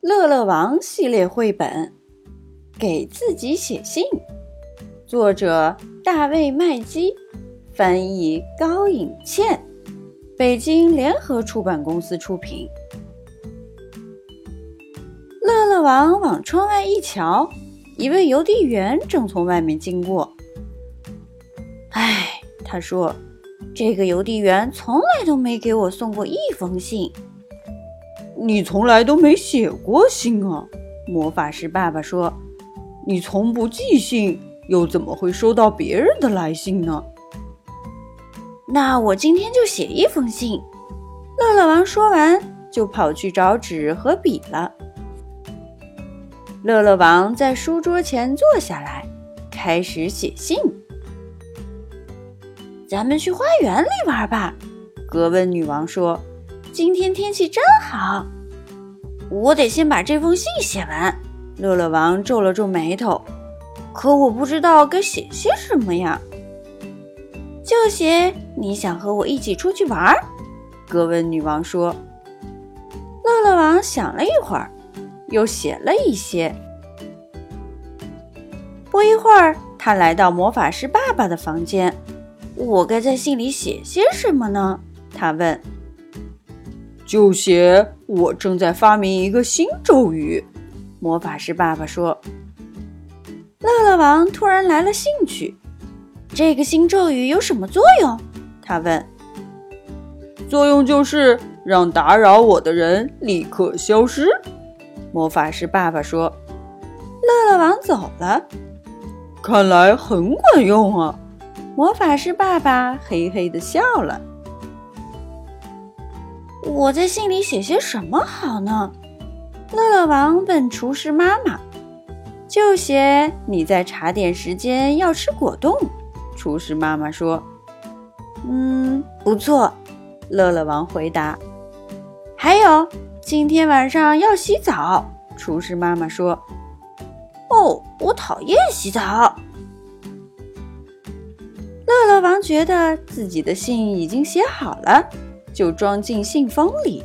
乐乐王系列绘本，给自己写信，作者大卫麦基，翻译高颖倩，北京联合出版公司出品。乐乐王往窗外一瞧，一位邮递员正从外面经过。唉，他说：“这个邮递员从来都没给我送过一封信。”你从来都没写过信啊，魔法师爸爸说：“你从不寄信，又怎么会收到别人的来信呢？”那我今天就写一封信。乐乐王说完，就跑去找纸和笔了。乐乐王在书桌前坐下来，开始写信。咱们去花园里玩吧，格温女王说。今天天气真好，我得先把这封信写完。乐乐王皱了皱眉头，可我不知道该写些什么呀。就写你想和我一起出去玩。格温女王说。乐乐王想了一会儿，又写了一些。不一会儿，他来到魔法师爸爸的房间。我该在信里写些什么呢？他问。就写我正在发明一个新咒语，魔法师爸爸说。乐乐王突然来了兴趣，这个新咒语有什么作用？他问。作用就是让打扰我的人立刻消失，魔法师爸爸说。乐乐王走了，看来很管用啊！魔法师爸爸嘿嘿的笑了。我在信里写些什么好呢？乐乐王问厨师妈妈。就写你在茶点时间要吃果冻。厨师妈妈说：“嗯，不错。”乐乐王回答。还有，今天晚上要洗澡。厨师妈妈说：“哦，我讨厌洗澡。”乐乐王觉得自己的信已经写好了。就装进信封里。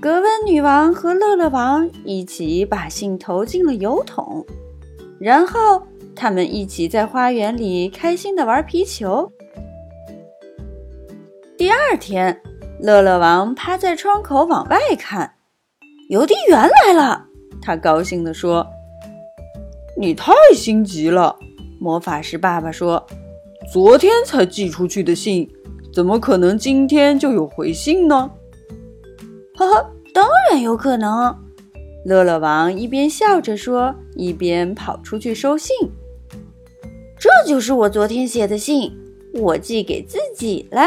格温女王和乐乐王一起把信投进了邮筒，然后他们一起在花园里开心的玩皮球。第二天，乐乐王趴在窗口往外看，邮递员来了。他高兴地说：“你太心急了。”魔法师爸爸说：“昨天才寄出去的信。”怎么可能今天就有回信呢？呵呵，当然有可能。乐乐王一边笑着说，一边跑出去收信。这就是我昨天写的信，我寄给自己了。